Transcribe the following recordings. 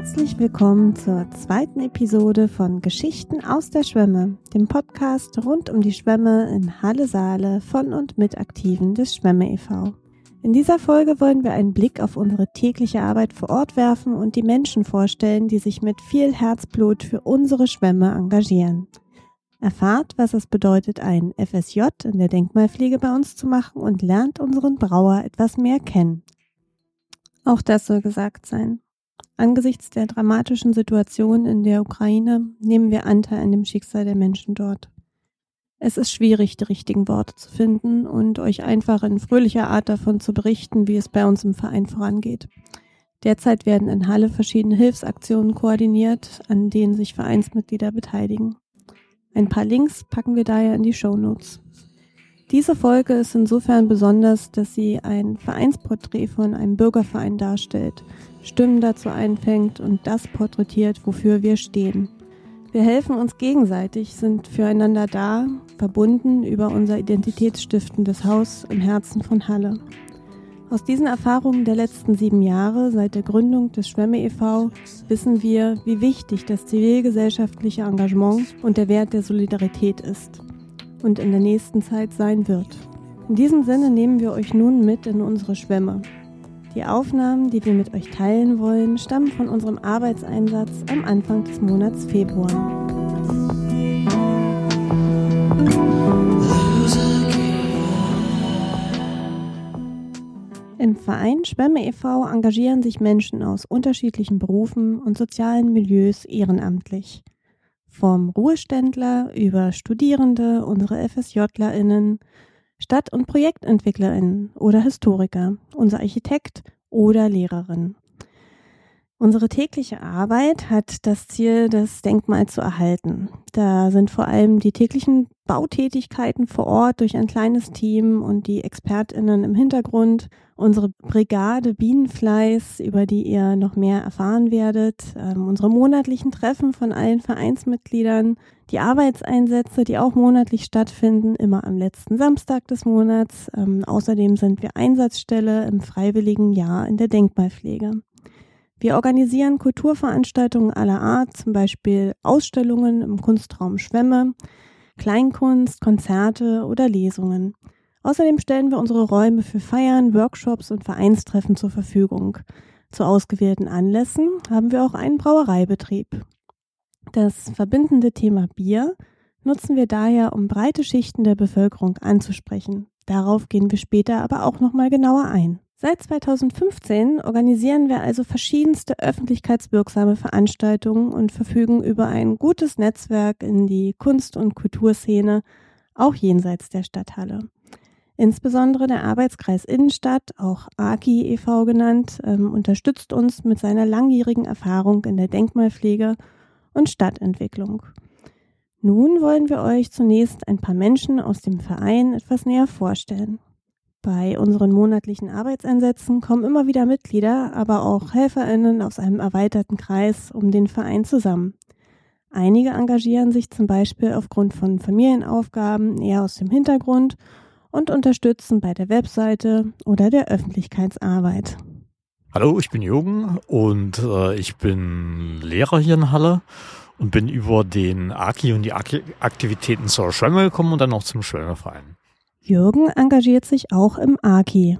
Herzlich willkommen zur zweiten Episode von Geschichten aus der Schwemme, dem Podcast rund um die Schwemme in Halle Saale von und mit Aktiven des Schwemme e.V. In dieser Folge wollen wir einen Blick auf unsere tägliche Arbeit vor Ort werfen und die Menschen vorstellen, die sich mit viel Herzblut für unsere Schwemme engagieren. Erfahrt, was es bedeutet, ein FSJ in der Denkmalpflege bei uns zu machen und lernt unseren Brauer etwas mehr kennen. Auch das soll gesagt sein. Angesichts der dramatischen Situation in der Ukraine nehmen wir Anteil an dem Schicksal der Menschen dort. Es ist schwierig, die richtigen Worte zu finden und euch einfach in fröhlicher Art davon zu berichten, wie es bei uns im Verein vorangeht. Derzeit werden in Halle verschiedene Hilfsaktionen koordiniert, an denen sich Vereinsmitglieder beteiligen. Ein paar Links packen wir daher in die Show Notes. Diese Folge ist insofern besonders, dass sie ein Vereinsporträt von einem Bürgerverein darstellt, Stimmen dazu einfängt und das porträtiert, wofür wir stehen. Wir helfen uns gegenseitig, sind füreinander da, verbunden über unser identitätsstiftendes Haus im Herzen von Halle. Aus diesen Erfahrungen der letzten sieben Jahre seit der Gründung des Schwemme e.V. wissen wir, wie wichtig das zivilgesellschaftliche Engagement und der Wert der Solidarität ist und in der nächsten Zeit sein wird. In diesem Sinne nehmen wir euch nun mit in unsere Schwämme. Die Aufnahmen, die wir mit euch teilen wollen, stammen von unserem Arbeitseinsatz am Anfang des Monats Februar. Im Verein Schwämme e.V. engagieren sich Menschen aus unterschiedlichen Berufen und sozialen Milieus ehrenamtlich. Vom Ruheständler über Studierende, unsere FSJlerInnen, Stadt- und ProjektentwicklerInnen oder Historiker, unser Architekt oder Lehrerin. Unsere tägliche Arbeit hat das Ziel, das Denkmal zu erhalten. Da sind vor allem die täglichen Bautätigkeiten vor Ort durch ein kleines Team und die ExpertInnen im Hintergrund, unsere Brigade Bienenfleiß, über die ihr noch mehr erfahren werdet, ähm, unsere monatlichen Treffen von allen Vereinsmitgliedern, die Arbeitseinsätze, die auch monatlich stattfinden, immer am letzten Samstag des Monats. Ähm, außerdem sind wir Einsatzstelle im freiwilligen Jahr in der Denkmalpflege. Wir organisieren Kulturveranstaltungen aller Art, zum Beispiel Ausstellungen im Kunstraum Schwemme, Kleinkunst, Konzerte oder Lesungen. Außerdem stellen wir unsere Räume für Feiern, Workshops und Vereinstreffen zur Verfügung. Zu ausgewählten Anlässen haben wir auch einen Brauereibetrieb. Das verbindende Thema Bier nutzen wir daher, um breite Schichten der Bevölkerung anzusprechen. Darauf gehen wir später aber auch nochmal genauer ein. Seit 2015 organisieren wir also verschiedenste öffentlichkeitswirksame Veranstaltungen und verfügen über ein gutes Netzwerk in die Kunst- und Kulturszene, auch jenseits der Stadthalle. Insbesondere der Arbeitskreis Innenstadt, auch AKI e.V. genannt, ähm, unterstützt uns mit seiner langjährigen Erfahrung in der Denkmalpflege und Stadtentwicklung. Nun wollen wir euch zunächst ein paar Menschen aus dem Verein etwas näher vorstellen. Bei unseren monatlichen Arbeitseinsätzen kommen immer wieder Mitglieder, aber auch Helferinnen aus einem erweiterten Kreis um den Verein zusammen. Einige engagieren sich zum Beispiel aufgrund von Familienaufgaben eher aus dem Hintergrund und unterstützen bei der Webseite oder der Öffentlichkeitsarbeit. Hallo, ich bin Jürgen und äh, ich bin Lehrer hier in Halle und bin über den AKI und die Aktivitäten zur Schwemme gekommen und dann auch zum Schwemmeverein. Jürgen engagiert sich auch im AKI.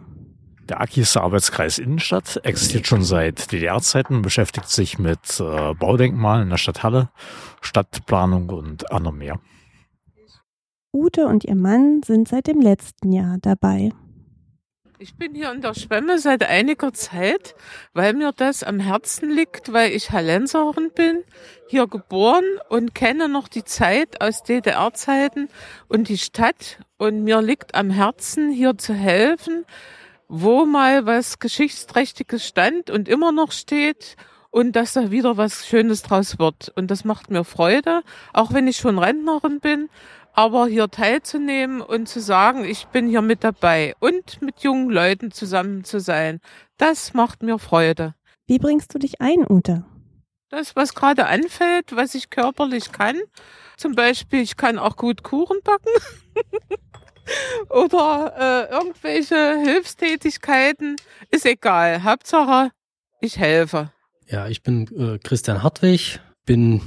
Der AKI ist der Arbeitskreis Innenstadt, existiert schon seit DDR-Zeiten, beschäftigt sich mit äh, Baudenkmalen in der Stadt Halle, Stadtplanung und anderem mehr. Ute und ihr Mann sind seit dem letzten Jahr dabei. Ich bin hier in der Schwemme seit einiger Zeit, weil mir das am Herzen liegt, weil ich Hallenserin bin, hier geboren und kenne noch die Zeit aus DDR-Zeiten und die Stadt. Und mir liegt am Herzen, hier zu helfen, wo mal was Geschichtsträchtiges stand und immer noch steht und dass da wieder was Schönes draus wird. Und das macht mir Freude, auch wenn ich schon Rentnerin bin aber hier teilzunehmen und zu sagen, ich bin hier mit dabei und mit jungen Leuten zusammen zu sein, das macht mir Freude. Wie bringst du dich ein, Ute? Das, was gerade anfällt, was ich körperlich kann. Zum Beispiel, ich kann auch gut Kuchen backen. Oder äh, irgendwelche Hilfstätigkeiten. Ist egal. Hauptsache, ich helfe. Ja, ich bin äh, Christian Hartwig, bin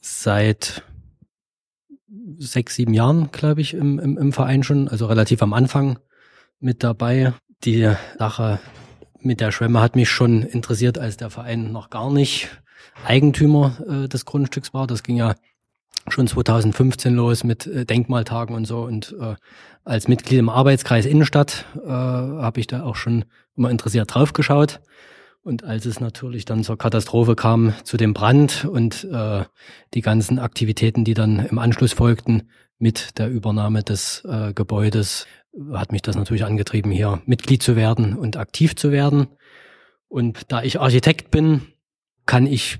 seit sechs, sieben Jahren, glaube ich, im, im, im Verein schon, also relativ am Anfang mit dabei. Die Sache mit der Schwemme hat mich schon interessiert, als der Verein noch gar nicht Eigentümer äh, des Grundstücks war. Das ging ja schon 2015 los mit äh, Denkmaltagen und so. Und äh, als Mitglied im Arbeitskreis Innenstadt äh, habe ich da auch schon immer interessiert draufgeschaut. Und als es natürlich dann zur Katastrophe kam, zu dem Brand und äh, die ganzen Aktivitäten, die dann im Anschluss folgten mit der Übernahme des äh, Gebäudes, hat mich das natürlich angetrieben, hier Mitglied zu werden und aktiv zu werden. Und da ich Architekt bin, kann ich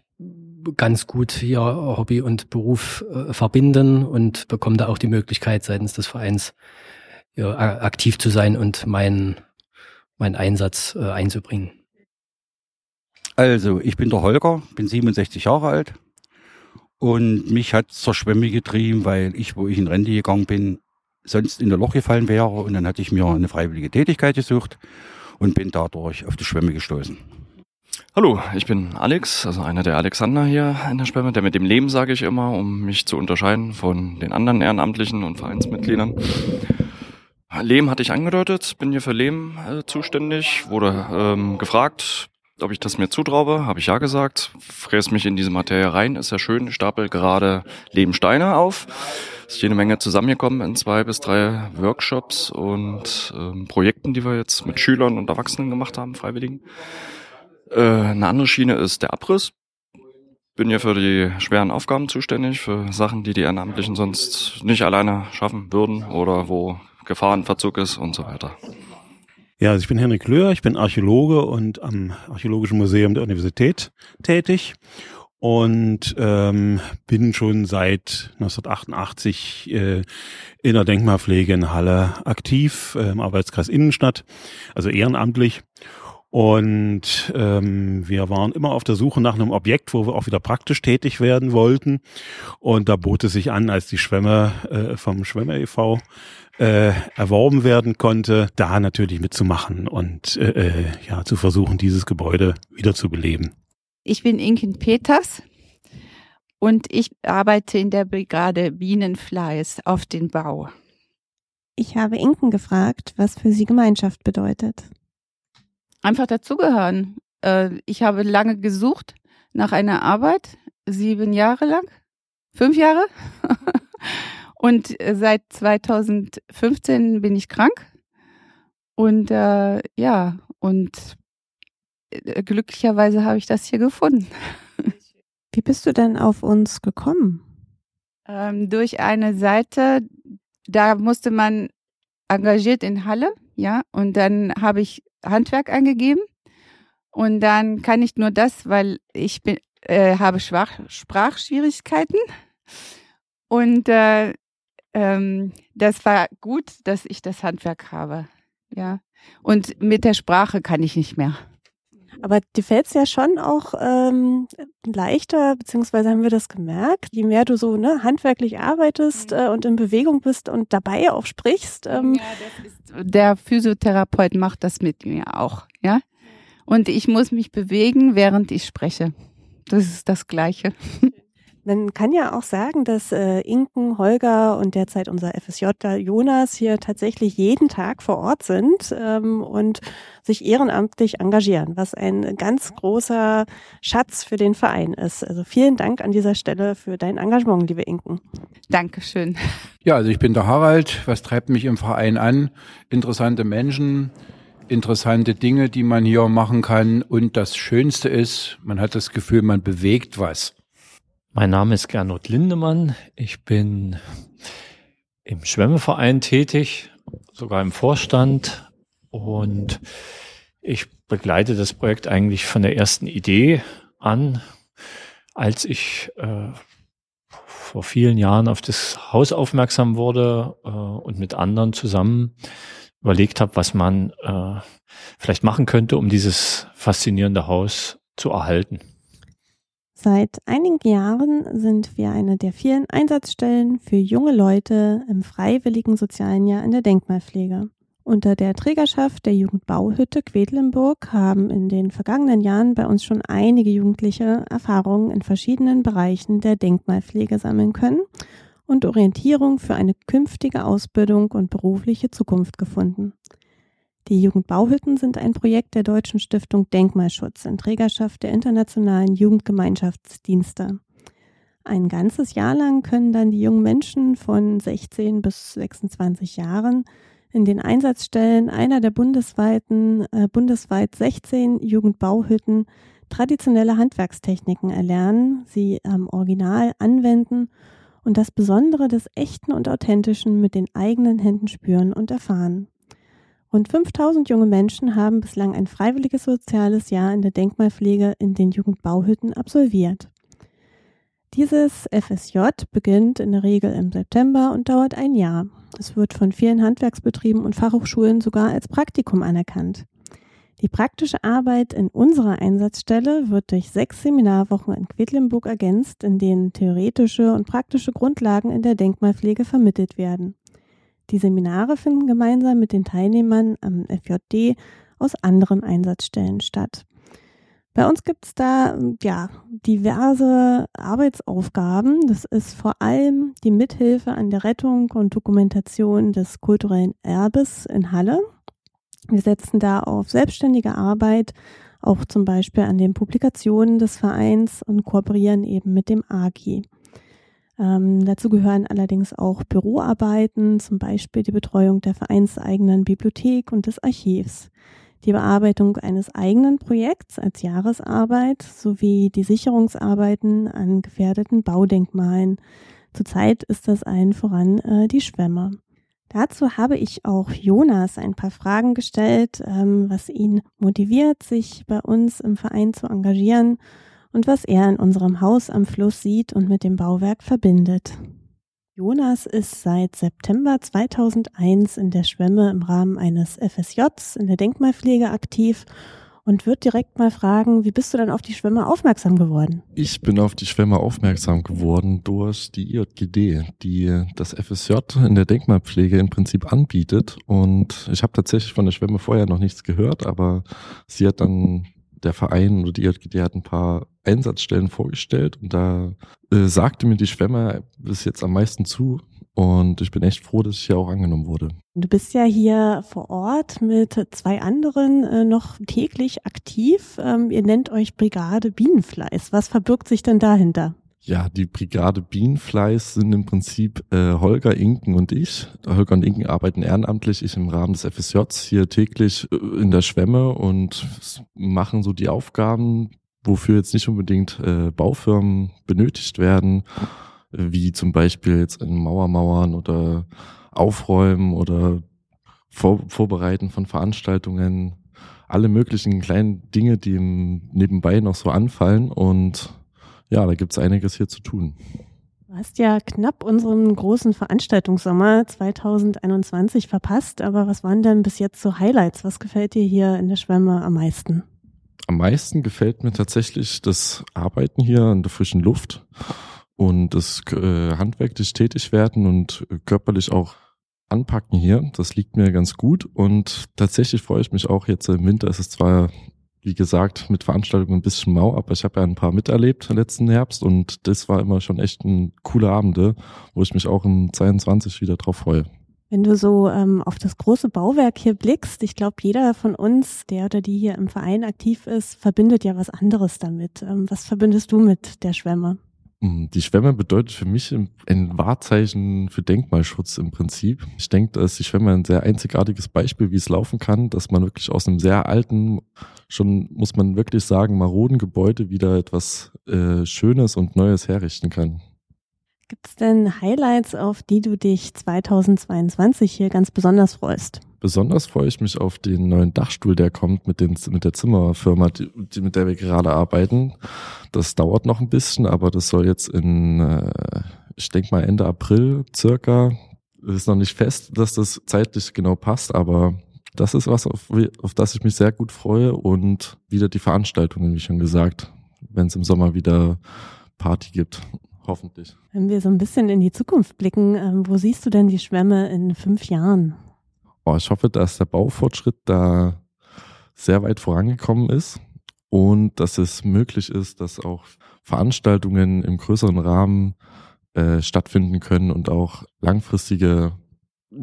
ganz gut hier Hobby und Beruf äh, verbinden und bekomme da auch die Möglichkeit seitens des Vereins ja, aktiv zu sein und meinen meinen Einsatz äh, einzubringen. Also, ich bin der Holger, bin 67 Jahre alt und mich hat zur Schwemme getrieben, weil ich, wo ich in Rente gegangen bin, sonst in der Loch gefallen wäre und dann hatte ich mir eine freiwillige Tätigkeit gesucht und bin dadurch auf die Schwemme gestoßen. Hallo, ich bin Alex, also einer der Alexander hier in der Schwemme, der mit dem Leben sage ich immer, um mich zu unterscheiden von den anderen Ehrenamtlichen und Vereinsmitgliedern. Lehm hatte ich angedeutet, bin hier für Lehm äh, zuständig, wurde ähm, gefragt, ob ich das mir zutraue, habe ich ja gesagt. Fräs mich in diese Materie rein, ist ja schön, stapel gerade Lehmsteine auf. Ist jede Menge zusammengekommen in zwei bis drei Workshops und ähm, Projekten, die wir jetzt mit Schülern und Erwachsenen gemacht haben, Freiwilligen. Äh, eine andere Schiene ist der Abriss. Bin hier für die schweren Aufgaben zuständig, für Sachen, die die Ehrenamtlichen sonst nicht alleine schaffen würden oder wo Gefahrenverzug ist und so weiter. Ja, also ich bin Henrik Löhr, ich bin Archäologe und am Archäologischen Museum der Universität tätig und ähm, bin schon seit 1988 äh, in der Denkmalpflege in Halle aktiv, äh, im Arbeitskreis Innenstadt, also ehrenamtlich und ähm, wir waren immer auf der Suche nach einem Objekt, wo wir auch wieder praktisch tätig werden wollten. Und da bot es sich an, als die Schwemme äh, vom Schwemme e.V. Äh, erworben werden konnte, da natürlich mitzumachen und äh, äh, ja zu versuchen, dieses Gebäude wieder zu beleben. Ich bin Inken Peters und ich arbeite in der Brigade Bienenfleiß auf den Bau. Ich habe Inken gefragt, was für sie Gemeinschaft bedeutet einfach dazugehören. Äh, ich habe lange gesucht nach einer Arbeit, sieben Jahre lang, fünf Jahre. und äh, seit 2015 bin ich krank. Und äh, ja, und äh, glücklicherweise habe ich das hier gefunden. Wie bist du denn auf uns gekommen? Ähm, durch eine Seite, da musste man engagiert in Halle, ja, und dann habe ich Handwerk eingegeben und dann kann ich nur das, weil ich bin, äh, habe Schwach Sprachschwierigkeiten und äh, ähm, das war gut, dass ich das Handwerk habe, ja. Und mit der Sprache kann ich nicht mehr. Aber dir fällt es ja schon auch ähm, leichter, beziehungsweise haben wir das gemerkt, je mehr du so ne, handwerklich arbeitest mhm. äh, und in Bewegung bist und dabei auch sprichst. Ähm, ja, der Physiotherapeut macht das mit mir auch, ja. Und ich muss mich bewegen, während ich spreche. Das ist das Gleiche. Man kann ja auch sagen, dass äh, Inken, Holger und derzeit unser FSJ Jonas hier tatsächlich jeden Tag vor Ort sind ähm, und sich ehrenamtlich engagieren, was ein ganz großer Schatz für den Verein ist. Also vielen Dank an dieser Stelle für dein Engagement, liebe Inken. Dankeschön. Ja, also ich bin der Harald. Was treibt mich im Verein an? Interessante Menschen, interessante Dinge, die man hier machen kann. Und das Schönste ist, man hat das Gefühl, man bewegt was. Mein Name ist Gernot Lindemann. Ich bin im Schwemmeverein tätig, sogar im Vorstand und ich begleite das Projekt eigentlich von der ersten Idee an, als ich äh, vor vielen Jahren auf das Haus aufmerksam wurde äh, und mit anderen zusammen überlegt habe, was man äh, vielleicht machen könnte, um dieses faszinierende Haus zu erhalten. Seit einigen Jahren sind wir eine der vielen Einsatzstellen für junge Leute im freiwilligen sozialen Jahr in der Denkmalpflege. Unter der Trägerschaft der Jugendbauhütte Quedlinburg haben in den vergangenen Jahren bei uns schon einige Jugendliche Erfahrungen in verschiedenen Bereichen der Denkmalpflege sammeln können und Orientierung für eine künftige Ausbildung und berufliche Zukunft gefunden. Die Jugendbauhütten sind ein Projekt der Deutschen Stiftung Denkmalschutz in Trägerschaft der internationalen Jugendgemeinschaftsdienste. Ein ganzes Jahr lang können dann die jungen Menschen von 16 bis 26 Jahren in den Einsatzstellen einer der bundesweiten, äh, bundesweit 16 Jugendbauhütten traditionelle Handwerkstechniken erlernen, sie am Original anwenden und das Besondere des Echten und Authentischen mit den eigenen Händen spüren und erfahren. Rund 5000 junge Menschen haben bislang ein freiwilliges soziales Jahr in der Denkmalpflege in den Jugendbauhütten absolviert. Dieses FSJ beginnt in der Regel im September und dauert ein Jahr. Es wird von vielen Handwerksbetrieben und Fachhochschulen sogar als Praktikum anerkannt. Die praktische Arbeit in unserer Einsatzstelle wird durch sechs Seminarwochen in Quedlinburg ergänzt, in denen theoretische und praktische Grundlagen in der Denkmalpflege vermittelt werden. Die Seminare finden gemeinsam mit den Teilnehmern am FJD aus anderen Einsatzstellen statt. Bei uns gibt es da ja diverse Arbeitsaufgaben. Das ist vor allem die Mithilfe an der Rettung und Dokumentation des kulturellen Erbes in Halle. Wir setzen da auf selbstständige Arbeit, auch zum Beispiel an den Publikationen des Vereins und kooperieren eben mit dem AGI. Ähm, dazu gehören allerdings auch Büroarbeiten, zum Beispiel die Betreuung der vereinseigenen Bibliothek und des Archivs die Bearbeitung eines eigenen Projekts als Jahresarbeit sowie die Sicherungsarbeiten an gefährdeten Baudenkmalen. Zurzeit ist das allen voran äh, die Schwämme. Dazu habe ich auch Jonas ein paar Fragen gestellt, ähm, was ihn motiviert, sich bei uns im Verein zu engagieren und was er in unserem Haus am Fluss sieht und mit dem Bauwerk verbindet. Jonas ist seit September 2001 in der Schwemme im Rahmen eines FSJs in der Denkmalpflege aktiv und wird direkt mal fragen, wie bist du dann auf die Schwemme aufmerksam geworden? Ich bin auf die Schwemme aufmerksam geworden durch die IJGD, die das FSJ in der Denkmalpflege im Prinzip anbietet. Und ich habe tatsächlich von der Schwemme vorher noch nichts gehört, aber sie hat dann der Verein oder die IJGD hat ein paar Einsatzstellen vorgestellt und da äh, sagte mir die Schwemme bis jetzt am meisten zu und ich bin echt froh, dass ich hier auch angenommen wurde. Du bist ja hier vor Ort mit zwei anderen äh, noch täglich aktiv. Ähm, ihr nennt euch Brigade Bienenfleiß. Was verbirgt sich denn dahinter? Ja, die Brigade Bienenfleiß sind im Prinzip äh, Holger Inken und ich. Holger und Inken arbeiten ehrenamtlich, ich im Rahmen des FSJs hier täglich äh, in der Schwemme und machen so die Aufgaben, wofür jetzt nicht unbedingt äh, Baufirmen benötigt werden, wie zum Beispiel jetzt in Mauermauern oder Aufräumen oder Vor Vorbereiten von Veranstaltungen, alle möglichen kleinen Dinge, die nebenbei noch so anfallen und ja, da gibt's einiges hier zu tun. Du hast ja knapp unseren großen Veranstaltungssommer 2021 verpasst, aber was waren denn bis jetzt so Highlights? Was gefällt dir hier in der Schwemme am meisten? Am meisten gefällt mir tatsächlich das Arbeiten hier in der frischen Luft und das äh, handwerklich tätig werden und körperlich auch anpacken hier. Das liegt mir ganz gut und tatsächlich freue ich mich auch jetzt im Winter. Es ist zwar wie gesagt, mit Veranstaltungen ein bisschen mau, aber ich habe ja ein paar miterlebt letzten Herbst und das war immer schon echt ein cooler Abende, wo ich mich auch im 22 wieder drauf freue. Wenn du so ähm, auf das große Bauwerk hier blickst, ich glaube, jeder von uns, der oder die hier im Verein aktiv ist, verbindet ja was anderes damit. Ähm, was verbindest du mit der Schwemme? Mm, die Schwemme bedeutet für mich ein Wahrzeichen für Denkmalschutz im Prinzip. Ich denke, da ist die Schwemme ein sehr einzigartiges Beispiel, wie es laufen kann, dass man wirklich aus einem sehr alten, schon muss man wirklich sagen, maroden Gebäude wieder etwas äh, Schönes und Neues herrichten kann. Gibt es denn Highlights, auf die du dich 2022 hier ganz besonders freust? Besonders freue ich mich auf den neuen Dachstuhl, der kommt mit, den, mit der Zimmerfirma, die, die, mit der wir gerade arbeiten. Das dauert noch ein bisschen, aber das soll jetzt in, äh, ich denke mal Ende April circa, ist noch nicht fest, dass das zeitlich genau passt, aber das ist was, auf, auf das ich mich sehr gut freue und wieder die Veranstaltungen, wie schon gesagt, wenn es im Sommer wieder Party gibt hoffentlich. Wenn wir so ein bisschen in die Zukunft blicken, ähm, wo siehst du denn die Schwämme in fünf Jahren? Oh, ich hoffe, dass der Baufortschritt da sehr weit vorangekommen ist und dass es möglich ist, dass auch Veranstaltungen im größeren Rahmen äh, stattfinden können und auch langfristige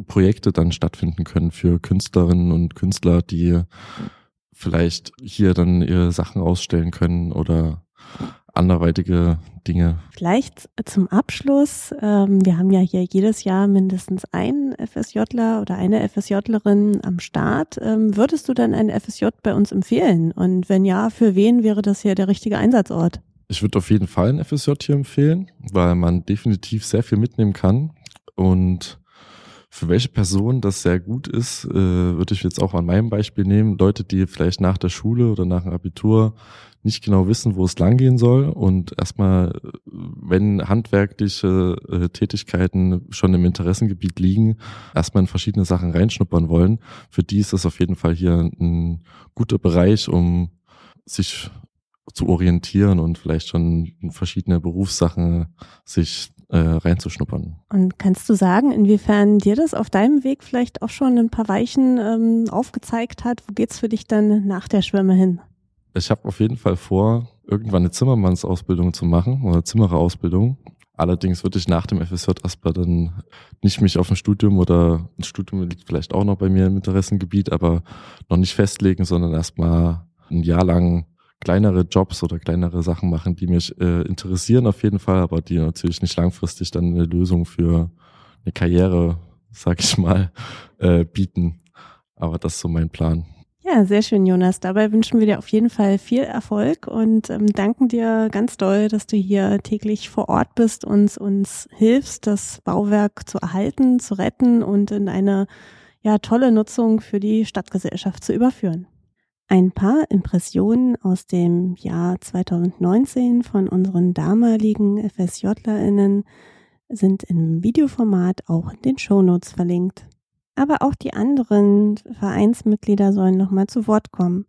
Projekte dann stattfinden können für Künstlerinnen und Künstler, die vielleicht hier dann ihre Sachen ausstellen können oder anderweitige Dinge. Vielleicht zum Abschluss, ähm, wir haben ja hier jedes Jahr mindestens einen FSJler oder eine FSJlerin am Start. Ähm, würdest du dann ein FSJ bei uns empfehlen? Und wenn ja, für wen wäre das hier der richtige Einsatzort? Ich würde auf jeden Fall ein FSJ hier empfehlen, weil man definitiv sehr viel mitnehmen kann und für welche Person das sehr gut ist, äh, würde ich jetzt auch an meinem Beispiel nehmen. Leute, die vielleicht nach der Schule oder nach dem Abitur nicht genau wissen, wo es langgehen soll und erstmal, wenn handwerkliche äh, Tätigkeiten schon im Interessengebiet liegen, erstmal in verschiedene Sachen reinschnuppern wollen. Für die ist das auf jeden Fall hier ein guter Bereich, um sich zu orientieren und vielleicht schon verschiedene Berufssachen sich äh, reinzuschnuppern. Und kannst du sagen, inwiefern dir das auf deinem Weg vielleicht auch schon ein paar Weichen ähm, aufgezeigt hat? Wo geht's für dich dann nach der Schwemme hin? Ich habe auf jeden Fall vor, irgendwann eine Zimmermannsausbildung zu machen oder Zimmererausbildung. Allerdings würde ich nach dem FSJ erstmal dann nicht mich auf ein Studium oder ein Studium liegt vielleicht auch noch bei mir im Interessengebiet, aber noch nicht festlegen, sondern erstmal ein Jahr lang kleinere Jobs oder kleinere Sachen machen, die mich äh, interessieren auf jeden Fall, aber die natürlich nicht langfristig dann eine Lösung für eine Karriere, sag ich mal, äh, bieten. Aber das ist so mein Plan. Ja, sehr schön, Jonas. Dabei wünschen wir dir auf jeden Fall viel Erfolg und ähm, danken dir ganz doll, dass du hier täglich vor Ort bist und uns hilfst, das Bauwerk zu erhalten, zu retten und in eine ja, tolle Nutzung für die Stadtgesellschaft zu überführen. Ein paar Impressionen aus dem Jahr 2019 von unseren damaligen FSJlerInnen sind im Videoformat auch in den Shownotes verlinkt. Aber auch die anderen Vereinsmitglieder sollen nochmal zu Wort kommen.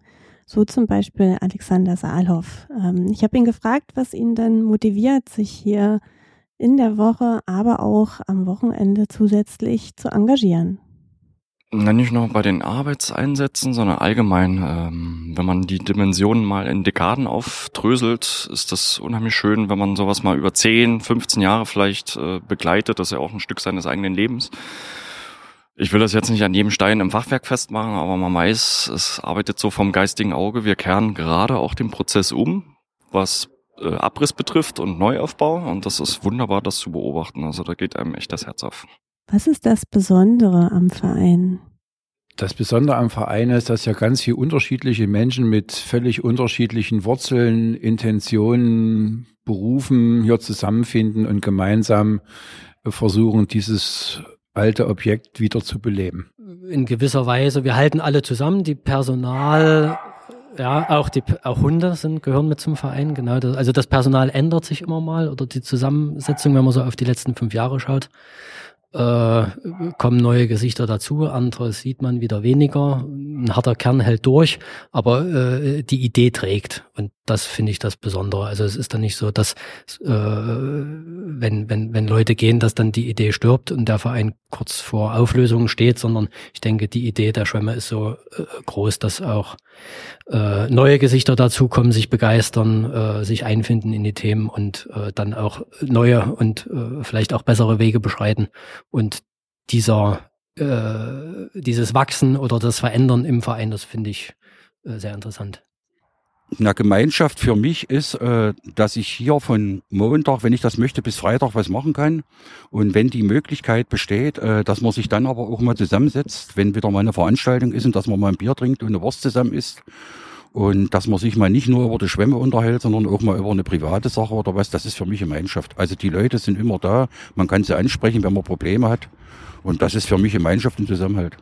So zum Beispiel Alexander Saalhoff. Ähm, ich habe ihn gefragt, was ihn dann motiviert, sich hier in der Woche, aber auch am Wochenende zusätzlich zu engagieren. Nicht nur bei den Arbeitseinsätzen, sondern allgemein, ähm, wenn man die Dimensionen mal in Dekaden aufdröselt, ist das unheimlich schön, wenn man sowas mal über 10, 15 Jahre vielleicht äh, begleitet. Das ist ja auch ein Stück seines eigenen Lebens. Ich will das jetzt nicht an jedem Stein im Fachwerk festmachen, aber man weiß, es arbeitet so vom geistigen Auge. Wir kehren gerade auch den Prozess um, was äh, Abriss betrifft und Neuaufbau. Und das ist wunderbar, das zu beobachten. Also da geht einem echt das Herz auf. Was ist das Besondere am Verein? Das Besondere am Verein ist, dass ja ganz viele unterschiedliche Menschen mit völlig unterschiedlichen Wurzeln, Intentionen, Berufen hier zusammenfinden und gemeinsam versuchen, dieses alte Objekt wieder zu beleben. In gewisser Weise, wir halten alle zusammen, die Personal, ja, auch die auch Hunde sind gehören mit zum Verein, genau. Das, also das Personal ändert sich immer mal oder die Zusammensetzung, wenn man so auf die letzten fünf Jahre schaut äh, kommen neue Gesichter dazu, andere sieht man wieder weniger. Ein harter Kern hält durch, aber äh, die Idee trägt. Und das finde ich das Besondere. Also es ist dann nicht so, dass äh, wenn, wenn, wenn Leute gehen, dass dann die Idee stirbt und der Verein kurz vor Auflösung steht, sondern ich denke, die Idee der Schwemme ist so äh, groß, dass auch äh, neue Gesichter dazukommen, sich begeistern, äh, sich einfinden in die Themen und äh, dann auch neue und äh, vielleicht auch bessere Wege beschreiten. Und dieser äh, dieses Wachsen oder das Verändern im Verein, das finde ich äh, sehr interessant eine Gemeinschaft für mich ist, äh, dass ich hier von Montag, wenn ich das möchte, bis Freitag was machen kann. Und wenn die Möglichkeit besteht, äh, dass man sich dann aber auch mal zusammensetzt, wenn wieder mal eine Veranstaltung ist und dass man mal ein Bier trinkt und eine Wurst zusammen isst. Und dass man sich mal nicht nur über die Schwämme unterhält, sondern auch mal über eine private Sache oder was, das ist für mich Gemeinschaft. Also die Leute sind immer da, man kann sie ansprechen, wenn man Probleme hat. Und das ist für mich Gemeinschaft und Zusammenhalt.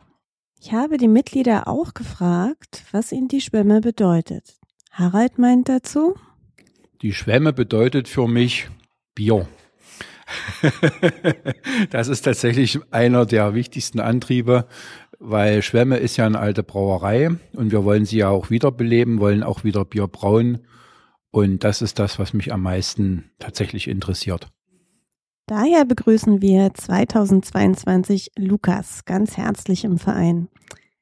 Ich habe die Mitglieder auch gefragt, was ihnen die Schwämme bedeutet. Harald meint dazu? Die Schwämme bedeutet für mich Bier. das ist tatsächlich einer der wichtigsten Antriebe, weil Schwämme ist ja eine alte Brauerei und wir wollen sie ja auch wiederbeleben, wollen auch wieder Bier brauen. Und das ist das, was mich am meisten tatsächlich interessiert. Daher begrüßen wir 2022 Lukas ganz herzlich im Verein.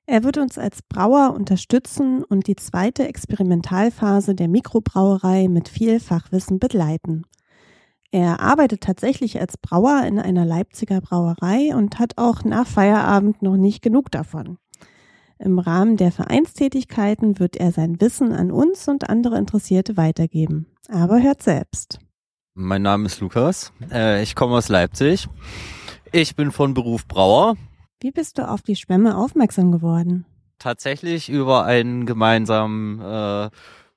Er wird uns als Brauer unterstützen und die zweite Experimentalphase der Mikrobrauerei mit viel Fachwissen begleiten. Er arbeitet tatsächlich als Brauer in einer Leipziger Brauerei und hat auch nach Feierabend noch nicht genug davon. Im Rahmen der Vereinstätigkeiten wird er sein Wissen an uns und andere Interessierte weitergeben. Aber hört selbst. Mein Name ist Lukas. Äh, ich komme aus Leipzig. Ich bin von Beruf Brauer. Wie bist du auf die Schwämme aufmerksam geworden? Tatsächlich über einen gemeinsamen äh,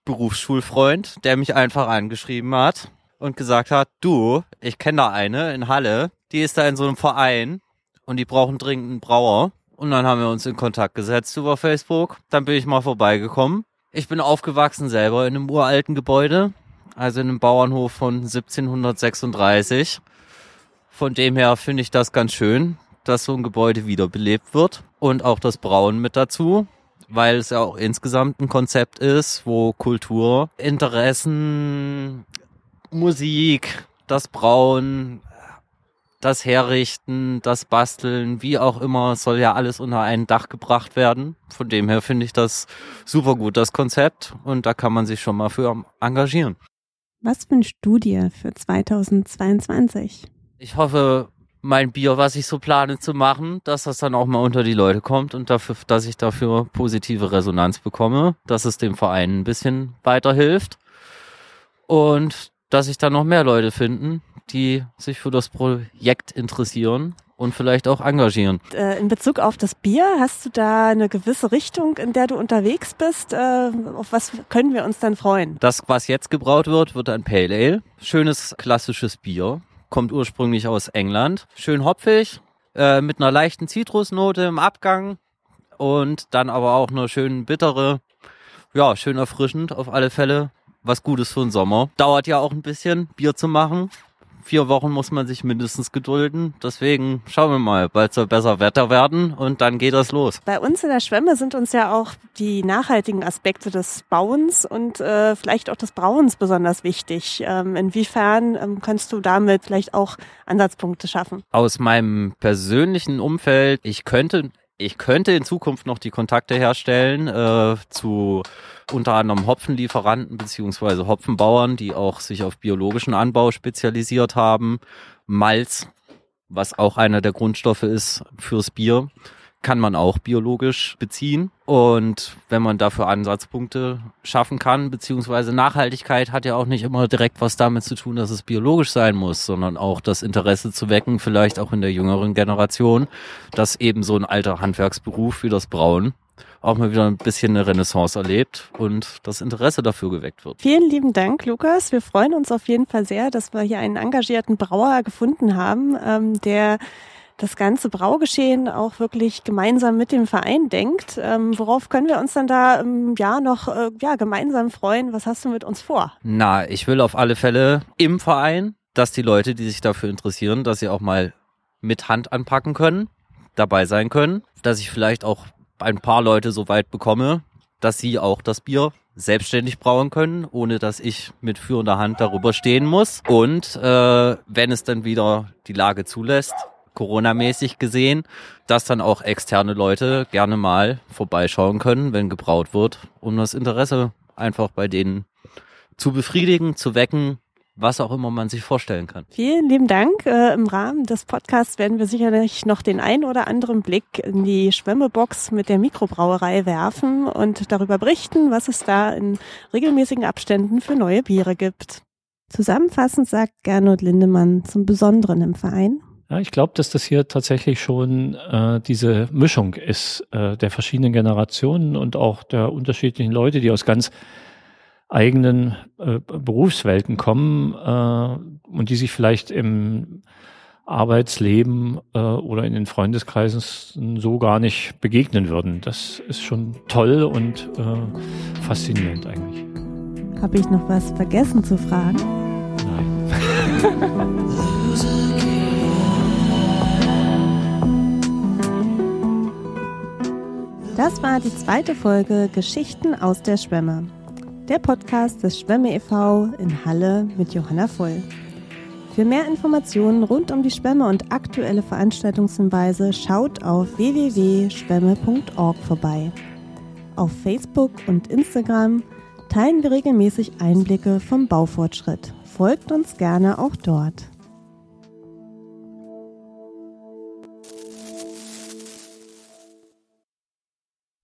Berufsschulfreund, der mich einfach angeschrieben hat und gesagt hat, du, ich kenne da eine in Halle, die ist da in so einem Verein und die brauchen dringend einen Brauer. Und dann haben wir uns in Kontakt gesetzt über Facebook. Dann bin ich mal vorbeigekommen. Ich bin aufgewachsen selber in einem uralten Gebäude, also in einem Bauernhof von 1736. Von dem her finde ich das ganz schön, dass so ein Gebäude wiederbelebt wird und auch das Brauen mit dazu, weil es ja auch insgesamt ein Konzept ist, wo Kultur, Interessen, Musik, das Brauen, das Herrichten, das Basteln, wie auch immer, soll ja alles unter ein Dach gebracht werden. Von dem her finde ich das super gut, das Konzept. Und da kann man sich schon mal für engagieren. Was wünschst du dir für 2022? Ich hoffe, mein Bier, was ich so plane zu machen, dass das dann auch mal unter die Leute kommt und dafür, dass ich dafür positive Resonanz bekomme, dass es dem Verein ein bisschen weiterhilft und dass sich dann noch mehr Leute finden, die sich für das Projekt interessieren und vielleicht auch engagieren. Äh, in Bezug auf das Bier, hast du da eine gewisse Richtung, in der du unterwegs bist? Äh, auf was können wir uns dann freuen? Das, was jetzt gebraut wird, wird ein Pale Ale. Schönes klassisches Bier. Kommt ursprünglich aus England. Schön hopfig, äh, mit einer leichten Zitrusnote im Abgang und dann aber auch eine schön bittere. Ja, schön erfrischend auf alle Fälle. Was Gutes für den Sommer. Dauert ja auch ein bisschen, Bier zu machen vier Wochen muss man sich mindestens gedulden. Deswegen schauen wir mal, bald soll besser Wetter werden und dann geht das los. Bei uns in der Schwemme sind uns ja auch die nachhaltigen Aspekte des Bauens und äh, vielleicht auch des Brauens besonders wichtig. Ähm, inwiefern ähm, kannst du damit vielleicht auch Ansatzpunkte schaffen? Aus meinem persönlichen Umfeld, ich könnte ich könnte in Zukunft noch die Kontakte herstellen äh, zu unter anderem Hopfenlieferanten beziehungsweise Hopfenbauern, die auch sich auf biologischen Anbau spezialisiert haben. Malz, was auch einer der Grundstoffe ist fürs Bier, kann man auch biologisch beziehen. Und wenn man dafür Ansatzpunkte schaffen kann, beziehungsweise Nachhaltigkeit hat ja auch nicht immer direkt was damit zu tun, dass es biologisch sein muss, sondern auch das Interesse zu wecken, vielleicht auch in der jüngeren Generation, dass eben so ein alter Handwerksberuf wie das Brauen auch mal wieder ein bisschen eine Renaissance erlebt und das Interesse dafür geweckt wird. Vielen lieben Dank, Lukas. Wir freuen uns auf jeden Fall sehr, dass wir hier einen engagierten Brauer gefunden haben, ähm, der das ganze Braugeschehen auch wirklich gemeinsam mit dem Verein denkt. Ähm, worauf können wir uns dann da im Jahr noch äh, ja, gemeinsam freuen? Was hast du mit uns vor? Na, ich will auf alle Fälle im Verein, dass die Leute, die sich dafür interessieren, dass sie auch mal mit Hand anpacken können, dabei sein können, dass ich vielleicht auch ein paar Leute so weit bekomme, dass sie auch das Bier selbstständig brauen können, ohne dass ich mit führender Hand darüber stehen muss. Und äh, wenn es dann wieder die Lage zulässt, Corona-mäßig gesehen, dass dann auch externe Leute gerne mal vorbeischauen können, wenn gebraut wird, um das Interesse einfach bei denen zu befriedigen, zu wecken was auch immer man sich vorstellen kann. Vielen lieben Dank. Äh, Im Rahmen des Podcasts werden wir sicherlich noch den ein oder anderen Blick in die Schwemmebox mit der Mikrobrauerei werfen und darüber berichten, was es da in regelmäßigen Abständen für neue Biere gibt. Zusammenfassend sagt Gernot Lindemann zum Besonderen im Verein. Ja, ich glaube, dass das hier tatsächlich schon äh, diese Mischung ist äh, der verschiedenen Generationen und auch der unterschiedlichen Leute, die aus ganz eigenen äh, Berufswelten kommen äh, und die sich vielleicht im Arbeitsleben äh, oder in den Freundeskreisen so gar nicht begegnen würden. Das ist schon toll und äh, faszinierend eigentlich. Habe ich noch was vergessen zu fragen? Nein. Das war die zweite Folge Geschichten aus der Schwemme der Podcast des Schwemme e.V. in Halle mit Johanna Voll. Für mehr Informationen rund um die Schwemme und aktuelle Veranstaltungshinweise schaut auf www.schwemme.org vorbei. Auf Facebook und Instagram teilen wir regelmäßig Einblicke vom Baufortschritt. Folgt uns gerne auch dort.